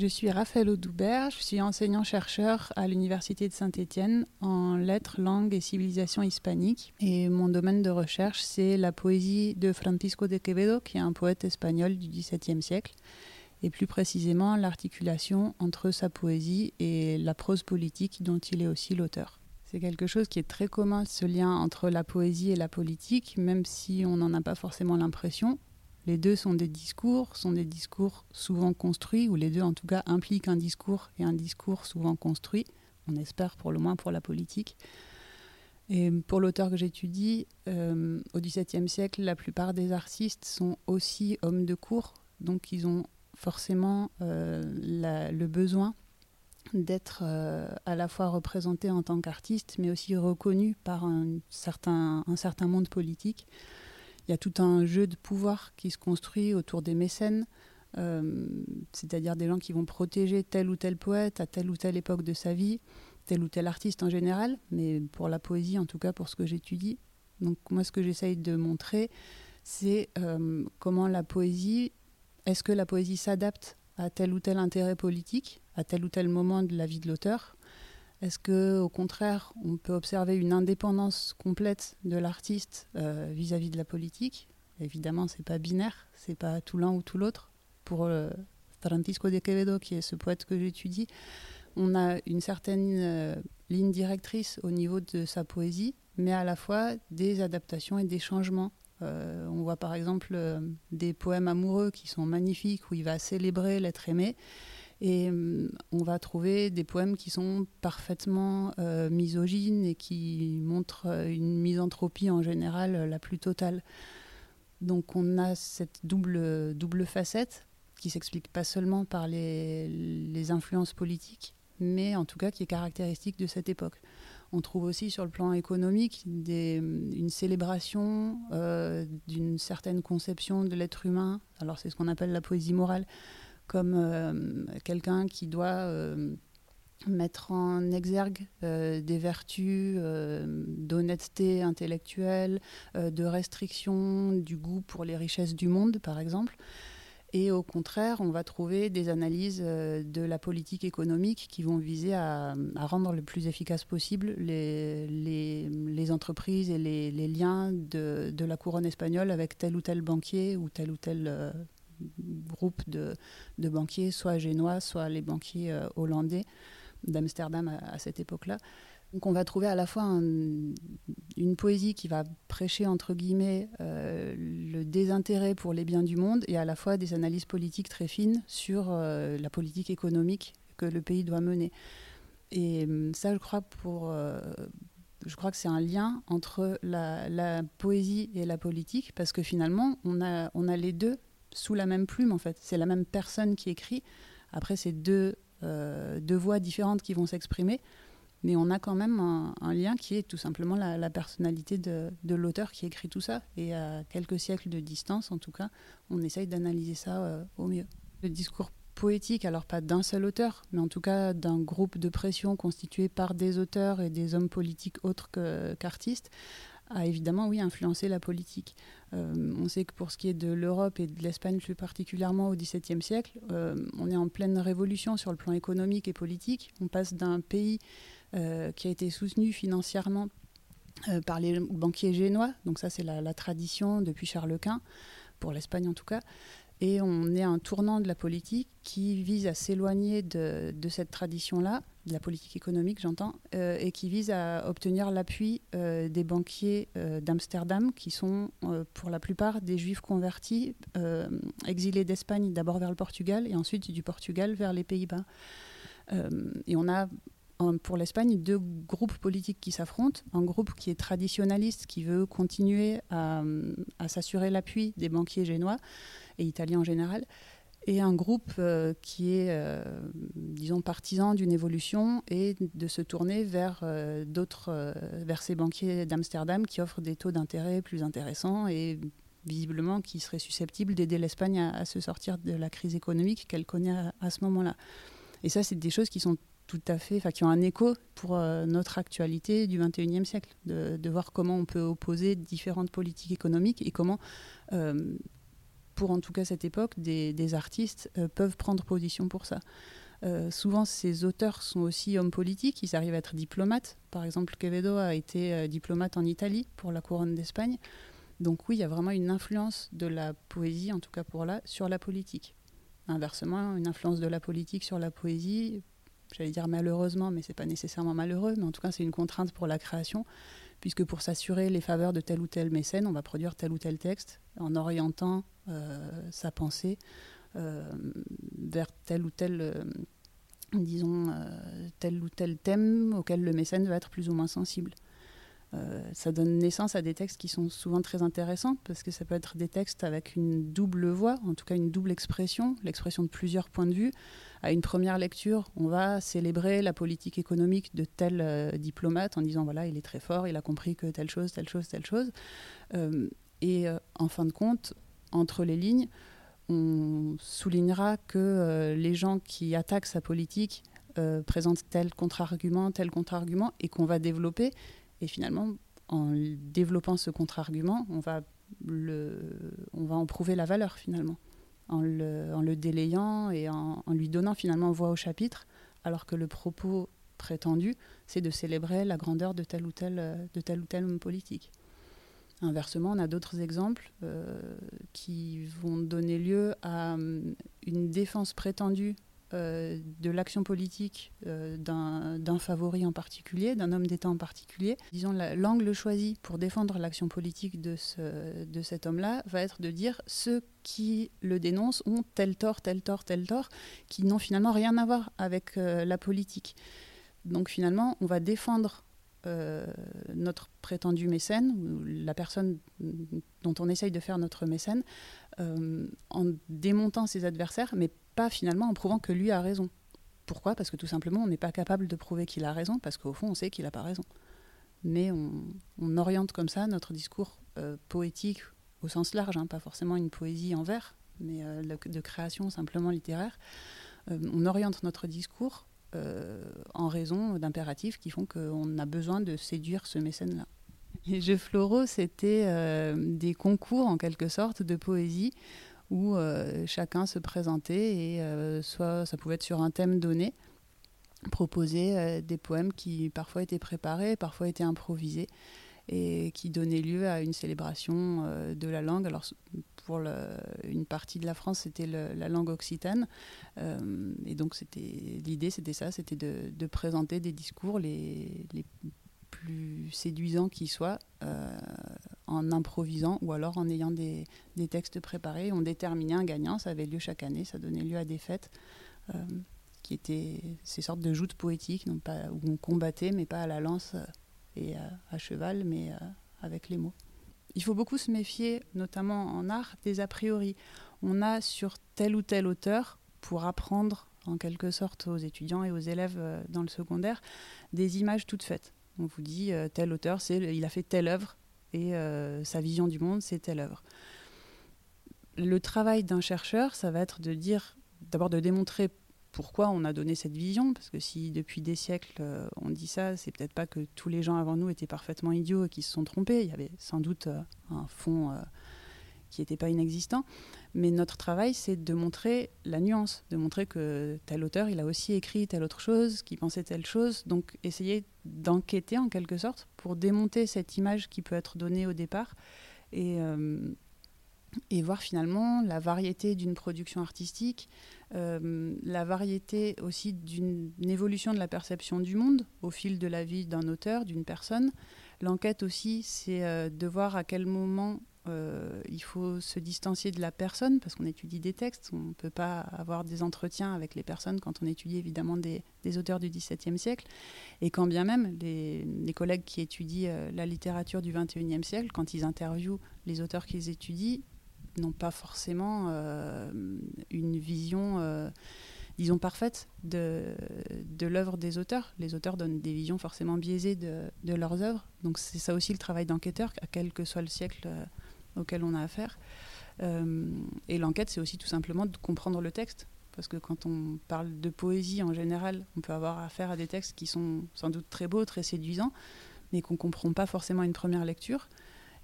Je suis Raphaël Audoubert, je suis enseignant-chercheur à l'Université de Saint-Étienne en lettres, langues et civilisations hispaniques. Et mon domaine de recherche, c'est la poésie de Francisco de Quevedo, qui est un poète espagnol du XVIIe siècle, et plus précisément l'articulation entre sa poésie et la prose politique dont il est aussi l'auteur. C'est quelque chose qui est très commun, ce lien entre la poésie et la politique, même si on n'en a pas forcément l'impression. Les deux sont des discours, sont des discours souvent construits, ou les deux en tout cas impliquent un discours et un discours souvent construit, on espère pour le moins pour la politique. Et pour l'auteur que j'étudie, euh, au XVIIe siècle, la plupart des artistes sont aussi hommes de cour, donc ils ont forcément euh, le besoin d'être euh, à la fois représentés en tant qu'artistes, mais aussi reconnus par un certain, un certain monde politique. Il y a tout un jeu de pouvoir qui se construit autour des mécènes, euh, c'est-à-dire des gens qui vont protéger tel ou tel poète à telle ou telle époque de sa vie, tel ou tel artiste en général, mais pour la poésie, en tout cas pour ce que j'étudie. Donc moi, ce que j'essaye de montrer, c'est euh, comment la poésie, est-ce que la poésie s'adapte à tel ou tel intérêt politique, à tel ou tel moment de la vie de l'auteur, est-ce que, au contraire, on peut observer une indépendance complète de l'artiste euh, vis-à-vis de la politique? Évidemment, c'est pas binaire, c'est pas tout l'un ou tout l'autre. Pour euh, Francisco de Quevedo, qui est ce poète que j'étudie, on a une certaine euh, ligne directrice au niveau de sa poésie, mais à la fois des adaptations et des changements. on voit par exemple des poèmes amoureux qui sont magnifiques, où il va célébrer l'être aimé, et hum, on va trouver des poèmes qui sont parfaitement euh, misogynes et qui montrent euh, une misanthropie en général euh, la plus totale. Donc on a cette double, double facette qui s'explique pas seulement par les, les, influences politiques, mais en tout cas qui est caractéristique de cette époque. On trouve aussi sur le plan économique une célébration d'une certaine conception de l'être humain. Alors c'est ce qu'on appelle la poésie morale comme euh, quelqu'un qui doit euh, mettre en exergue euh, des vertus d'honnêteté intellectuelle, de restriction du goût pour les richesses du monde, par exemple. Et au contraire, on va trouver des analyses de la politique économique qui vont viser à, rendre le plus efficace possible les, entreprises et les, liens de, la couronne espagnole avec tel ou tel banquier ou tel ou tel groupe de, banquiers, soit génois, soit les banquiers euh, hollandais d'Amsterdam à, cette époque-là. Donc on va trouver à la fois une poésie qui va prêcher entre guillemets euh, le désintérêt pour les biens du monde et à la fois des analyses politiques très fines sur euh, la politique économique que le pays doit mener. Et ça, je crois, pour, je crois que c'est un lien entre la, la, poésie et la politique parce que finalement, on a, on a les deux sous la même plume, en fait. C'est la même personne qui écrit. Après, c'est deux, euh, deux voix différentes qui vont s'exprimer. Mais on a quand même un, lien qui est tout simplement la, personnalité de, de l'auteur qui écrit tout ça. Et à quelques siècles de distance, en tout cas, on essaye d'analyser ça euh, au mieux. Le discours poétique, alors pas d'un seul auteur, mais en tout cas d'un groupe de pression constitué par des auteurs et des hommes politiques autres qu'artistes, a évidemment, oui, influencé la politique. Euh, on sait que pour ce qui est de l'Europe et de l'Espagne plus particulièrement au XVIIe siècle, euh, on est en pleine révolution sur le plan économique et politique. On passe d'un pays euh, qui a été soutenu financièrement par les banquiers génois, donc ça c'est la, la, tradition depuis Charles Quint, pour l'Espagne en tout cas, et on est à un tournant de la politique qui vise à s'éloigner de, cette tradition-là, de la politique économique j'entends, euh, et qui vise à obtenir l'appui euh, des banquiers euh, d'Amsterdam, qui sont pour la plupart des juifs convertis, exilés d'Espagne d'abord vers le Portugal et ensuite du Portugal vers les Pays-Bas. et on a pour l'Espagne deux groupes politiques qui s'affrontent. Un groupe qui est traditionnaliste, qui veut continuer à, s'assurer l'appui des banquiers génois et italiens en général, et un groupe euh, qui est, euh, disons, partisan d'une évolution et de se tourner vers euh, d'autres, vers ces banquiers d'Amsterdam qui offrent des taux d'intérêt plus intéressants et visiblement qui seraient susceptibles d'aider l'Espagne à, se sortir de la crise économique qu'elle connaît à, à ce moment-là. Et ça, c'est des choses qui sont tout à fait, qui ont un écho pour euh, notre actualité du 21e siècle, de, voir comment on peut opposer différentes politiques économiques et comment, euh, pour en tout cas cette époque, des, artistes peuvent prendre position pour ça. souvent, ces auteurs sont aussi hommes politiques, ils arrivent à être diplomates. Par exemple, Quevedo a été diplomate en Italie pour la couronne d'Espagne. Donc oui, il y a vraiment une influence de la poésie, en tout cas pour là, sur la politique. Inversement, une influence de la politique sur la poésie, j'allais dire malheureusement, mais c'est pas nécessairement malheureux, mais en tout cas c'est une contrainte pour la création, puisque pour s'assurer les faveurs de tel ou tel mécène, on va produire tel ou tel texte en orientant euh, sa pensée euh, vers tel ou tel, euh, disons, tel ou tel thème auquel le mécène va être plus ou moins sensible. Euh, ça donne naissance à des textes qui sont souvent très intéressants parce que ça peut être des textes avec une double voix, en tout cas une double expression, l'expression de plusieurs points de vue. À une première lecture, on va célébrer la politique économique de tel euh, diplomate en disant voilà, il est très fort, il a compris que telle chose, telle chose, telle chose. Euh, et en fin de compte, entre les lignes, on soulignera que les gens qui attaquent sa politique présentent tel contre-argument, tel contre-argument, et qu'on va développer et finalement, en développant ce contre-argument, on va, on va en prouver la valeur finalement, en le, délayant et en, lui donnant finalement voix au chapitre, alors que le propos prétendu, c'est de célébrer la grandeur de tel ou tel, de ou homme politique. Inversement, on a d'autres exemples euh, qui vont donner lieu à hum, une défense prétendue euh, de l'action politique euh, d'un favori en particulier, d'un homme d'État en particulier. Disons, l'angle choisi pour défendre l'action politique de, ce, de cet homme-là va être de dire ceux qui le dénoncent ont tel tort, tel tort, tel tort, qui n'ont finalement rien à voir avec euh, la politique. Donc finalement, on va défendre notre prétendu mécène, la personne dont on essaye de faire notre mécène, en démontant ses adversaires, mais pas finalement en prouvant que lui a raison. Pourquoi? Parce que tout simplement, on n'est pas capable de prouver qu'il a raison, parce qu'au fond, on sait qu'il n'a pas raison. Mais on, oriente comme ça notre discours euh, poétique au sens large, hein, pas forcément une poésie en vers, mais euh, de création simplement littéraire. Euh, on oriente notre discours en raison d'impératifs qui font qu'on a besoin de séduire ce mécène-là. Les Jeux floraux, c'était des concours en quelque sorte de poésie où euh, chacun se présentait et euh, soit ça pouvait être sur un thème donné, proposer euh, des poèmes qui parfois étaient préparés, parfois étaient improvisés et qui donnaient lieu à une célébration de la langue. Alors pour une partie de la France, c'était la langue occitane. et donc l'idée, c'était ça, c'était de, présenter des discours les, plus séduisants qui soient en improvisant ou alors en ayant des, textes préparés. On déterminait un gagnant, ça avait lieu chaque année, ça donnait lieu à des fêtes euh, qui étaient ces sortes de joutes poétiques où on combattait, mais pas à la lance euh, et à, cheval, mais avec les mots. Il faut beaucoup se méfier, notamment en art, des a priori. On a sur tel ou tel auteur, pour apprendre en quelque sorte aux étudiants et aux élèves dans le secondaire, des images toutes faites. On vous dit euh, tel auteur, c'est il a fait telle œuvre et euh, sa vision du monde, c'est telle œuvre. Le travail d'un chercheur, ça va être de dire, d'abord de démontrer pourquoi on a donné cette vision, parce que si depuis des siècles euh, on dit ça, c'est peut-être pas que tous les gens avant nous étaient parfaitement idiots et qui se sont trompés. Il y avait sans doute un fond qui n'était pas inexistant. Mais notre travail, c'est de montrer la nuance, de montrer que tel auteur, il a aussi écrit telle autre chose, qui pensait telle chose. Donc essayer d'enquêter en quelque sorte pour démonter cette image qui peut être donnée au départ et, euh, et voir finalement la variété d'une production artistique, euh, la variété aussi d'une évolution de la perception du monde au fil de la vie d'un auteur, d'une personne. L'enquête aussi, c'est euh, de voir à quel moment euh, il faut se distancier de la personne parce qu'on étudie des textes. On ne peut pas avoir des entretiens avec les personnes quand on étudie évidemment des, auteurs du XVIIe siècle. Et quand bien même, les, collègues qui étudient euh, la littérature du XXIe siècle, quand ils interviewent les auteurs qu'ils étudient, n'ont pas forcément euh, une vision disons, parfaite de, l'œuvre des auteurs. Les auteurs donnent des visions forcément biaisées de, leurs œuvres. Donc c'est ça aussi le travail d'enquêteur, quel que soit le siècle auquel on a affaire. Euh, et l'enquête, c'est aussi tout simplement de comprendre le texte. Parce que quand on parle de poésie en général, on peut avoir affaire à des textes qui sont sans doute très beaux, très séduisants, mais qu'on ne comprend pas forcément à une première lecture.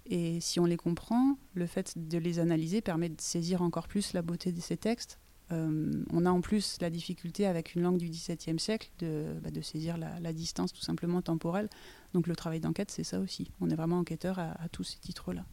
Et si on les comprend, le fait de les analyser permet de saisir encore plus la beauté de ces textes. Euh, on a en plus la difficulté avec une langue du XVIIe siècle de, bah, saisir la, distance tout simplement temporelle. Donc le travail d'enquête, c'est ça aussi. On est vraiment enquêteur à tous ces titres-là.